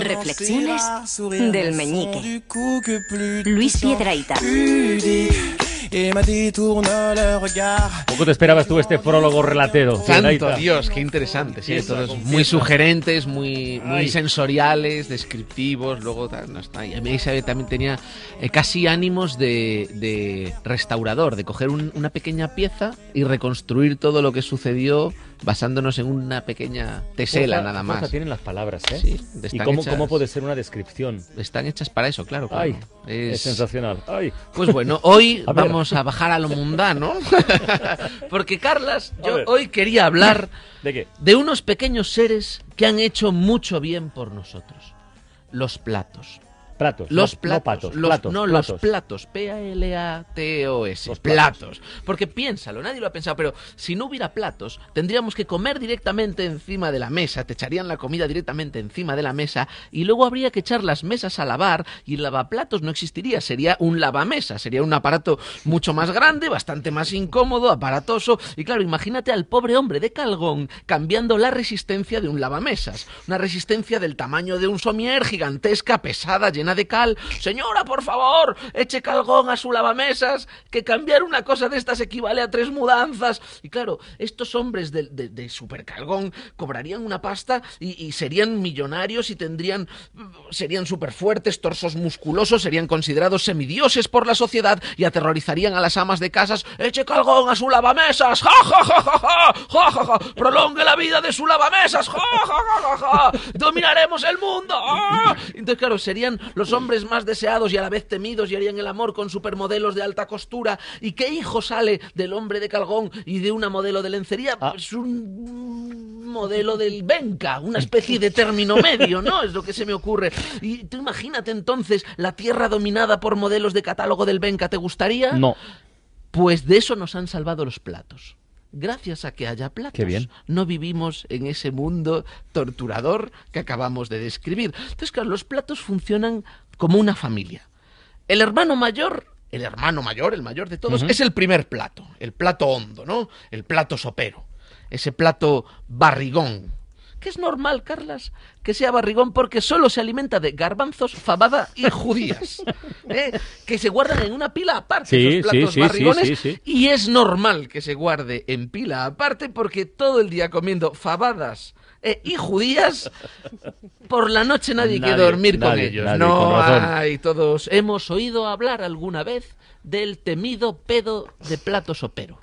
Reflexiones del meñique. Luis regard Poco te esperabas tú este prólogo relatero. Santo. Dios, qué interesante. Sí, todos muy sugerentes, muy, muy sensoriales, descriptivos. Luego no está. Y a mí Isabel también tenía eh, casi ánimos de, de restaurador, de coger un- una pequeña pieza y reconstruir todo lo que sucedió basándonos en una pequeña tesela nada más. tienen las palabras, ¿eh? Sí, ¿Y cómo, hechas- cómo puede ser una descripción? Están hechas para eso, claro. claro. Ay, es, Es- sensacional. Ay. Pues bueno, hoy A vamos a bajar a lo mundano. Porque, Carlas, yo hoy quería hablar ¿De qué? de unos pequeños seres que han hecho mucho bien por nosotros. Los platos. Platos. Los no, platos. No patos. los, platos, no, platos. los platos. P-A-L-A-T-O-S. Platos. platos. Porque piénsalo, nadie lo ha pensado, pero si no hubiera platos, tendríamos que comer directamente encima de la mesa, te echarían la comida directamente encima de la mesa y luego habría que echar las mesas a lavar y el lavaplatos no existiría, sería un lavamesa, sería un aparato mucho más grande, bastante más incómodo, aparatoso y claro, imagínate al pobre hombre de Calgón cambiando la resistencia de un lavamesas, una resistencia del tamaño de un somier gigantesca, pesada, llena de cal. Señora, por favor, eche Calgón a su lavamesas, que cambiar una cosa de estas equivale a tres mudanzas. Y claro, estos hombres de, de, de Supercalgón cobrarían una pasta y, serían millonarios y tendrían serían súper fuertes, torsos musculosos, serían considerados semidioses por la sociedad y aterrorizarían a las amas de casas. Eche Calgón a su lavamesas, ja ja ja ja ja, ja ja ja, prolongue la vida de su lavamesas, ja ja ja ja ja, dominaremos el mundo. ¡ah! Entonces claro, serían los hombres más deseados y a la vez temidos y harían el amor con supermodelos de alta costura. ¿Y qué hijo sale del hombre de Calgón y de una modelo de lencería? Ah. Pues un modelo del Benca, una especie de término medio, ¿no? Es lo que se me ocurre. Y tú imagínate entonces la tierra dominada por modelos de catálogo del Benca, ¿te gustaría? No. Pues de eso nos han salvado los platos. Gracias a que haya platos, Qué bien. no vivimos en ese mundo torturador que acabamos de describir. Entonces, claro, los platos funcionan como una familia. El hermano mayor, el hermano mayor, el mayor de todos, es el primer plato, el plato hondo, ¿no? El plato sopero, ese plato barrigón. Que es normal, Carlas, que sea barrigón porque solo se alimenta de garbanzos, fabada y judías. ¿eh? Que se guardan en una pila aparte Sí, esos platos sí, barrigones. sí. Y es normal que se guarde en pila aparte porque todo el día comiendo fabadas eh, y judías, por la noche nadie, quiere Nadie, dormir con ellos. nadie, no con hay todos. Hemos oído hablar alguna vez del temido pedo de plato sopero.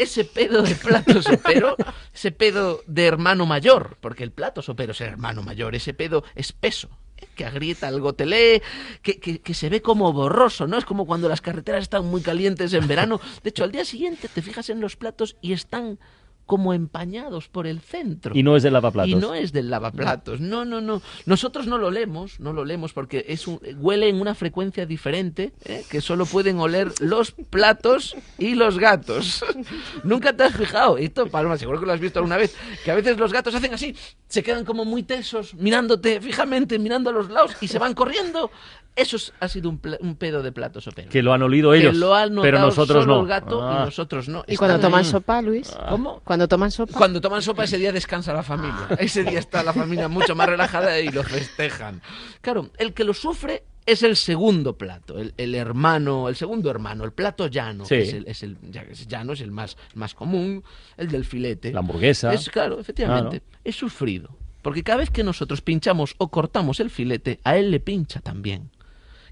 Ese pedo de plato sopero, ese pedo de hermano mayor, porque el plato sopero es hermano mayor, ese pedo espeso, ¿eh? que agrieta el gotelé, que, que se ve como borroso, ¿no? Es como cuando las carreteras están muy calientes en verano. De hecho, al día siguiente te fijas en los platos y están como empañados por el centro. Y no es de lavaplatos. Y no es del lavaplatos. No, no, no. Nosotros no lo leemos, no lo leemos porque es un, huele en una frecuencia diferente ¿eh? que solo pueden oler los platos y los gatos. Nunca te has fijado. Esto, Paloma, seguro que lo has visto alguna vez. Que a veces los gatos hacen así, se quedan como muy tesos, mirándote fijamente, mirando a los lados y se van corriendo. Eso es- ha sido un, un pedo de platos o Que lo han olido ellos. Que lo han pero nosotros solo no. el gato Ah. y nosotros no. ¿Y cuando Están toman ahí. sopa, Luis? ¿Cómo? Cuando toman sopa. Cuando toman sopa ese día descansa la familia. Ese día está la familia mucho más relajada y lo festejan. Claro, el que lo sufre es el segundo plato, el, el hermano, el segundo hermano, el plato llano. Sí. que Es el, es el- ya que es llano, es el más, más común, el del filete. La hamburguesa. Es claro, efectivamente. Es sufrido. Porque cada vez que nosotros pinchamos o cortamos el filete, a él le pincha también.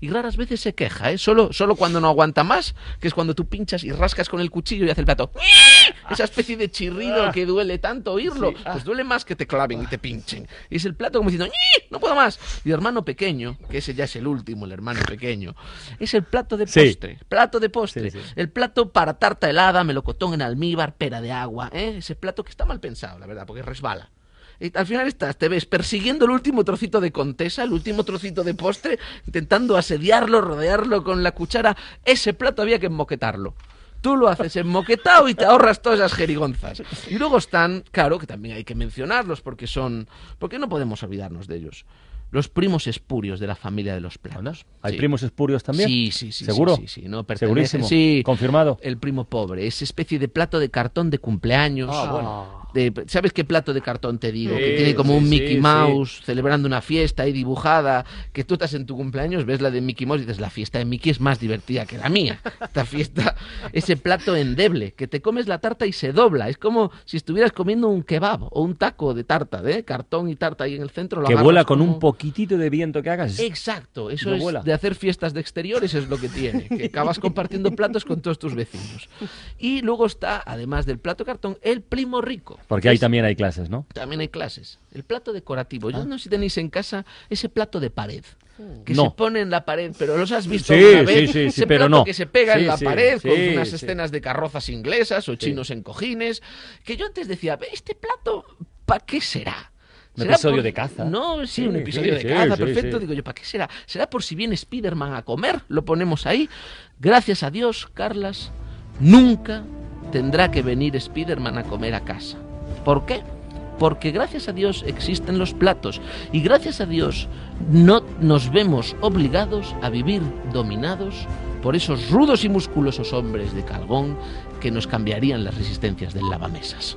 Y raras veces se queja, ¿eh? Solo, solo cuando no aguanta más, que es cuando tú pinchas y rascas con el cuchillo y hace el plato. Esa especie de chirrido que duele tanto oírlo. Pues duele más que te claven y te pinchen. Y es el plato como diciendo, "Ñi, no puedo más. Y el hermano pequeño, que ese ya es el último, el hermano pequeño, es el plato de Sí. postre. Plato de postre. Sí, sí. El plato para tarta helada, melocotón en almíbar, pera de agua. ¿eh? Ese plato que está mal pensado, la verdad, porque resbala. Y al final estás, te ves persiguiendo el último trocito de contesa, el último trocito de postre, intentando asediarlo, rodearlo con la cuchara. Ese plato había que enmoquetarlo. Tú lo haces enmoquetado y te ahorras todas esas jerigonzas. Y luego están, claro, que también hay que mencionarlos porque son, porque no podemos olvidarnos de ellos. Los primos espurios de la familia de los platos. ¿Hay Sí. primos espurios también? Sí, sí, sí. ¿Seguro? Sí, sí, sí, no Segurísimo. Sí. Confirmado. El primo pobre, esa especie de plato de cartón de cumpleaños. Ah, bueno. de- ¿Sabes qué plato de cartón te digo? Sí, que tiene como sí, un Mickey sí. Mouse celebrando una fiesta ahí dibujada. Que tú estás en tu cumpleaños, ves la de Mickey Mouse y dices, la fiesta de Mickey es más divertida que la mía. Esta fiesta, ese plato endeble, que te comes la tarta y se dobla. Es como si estuvieras comiendo un kebab o un taco de tarta, de cartón y tarta ahí en el centro. lo Que vuela con como- un poquitito de viento que hagas. Exacto, eso No es vuela. de hacer fiestas de exteriores es lo que tiene, que acabas compartiendo platos con todos tus vecinos. Y luego está, además del plato cartón, el primo rico. Porque ahí Es- también hay clases, ¿no? también hay clases. El plato decorativo. Yo no sé si tenéis en casa ese plato de pared. Que No. se pone en la pared, pero los has visto Sí, alguna vez. sí, sí, sí, ese pero plato no. que se pega Sí, en la sí, pared con sí, unas sí. escenas de carrozas inglesas o chinos en cojines. Que yo antes decía, "Ve, este plato, ¿para qué será? Un ¿Será episodio de caza. No, sí, Sí, un episodio sí, de caza, sí, perfecto. Digo yo, ¿para qué será? ¿Será por si viene Spiderman a comer? Lo ponemos ahí. Gracias a Dios, Carlas, nunca tendrá que venir Spiderman a comer a casa. ¿Por qué? Porque gracias a Dios existen los platos y gracias a Dios no nos vemos obligados a vivir dominados por esos rudos y musculosos hombres de Calgón que nos cambiarían las resistencias del lavamesas.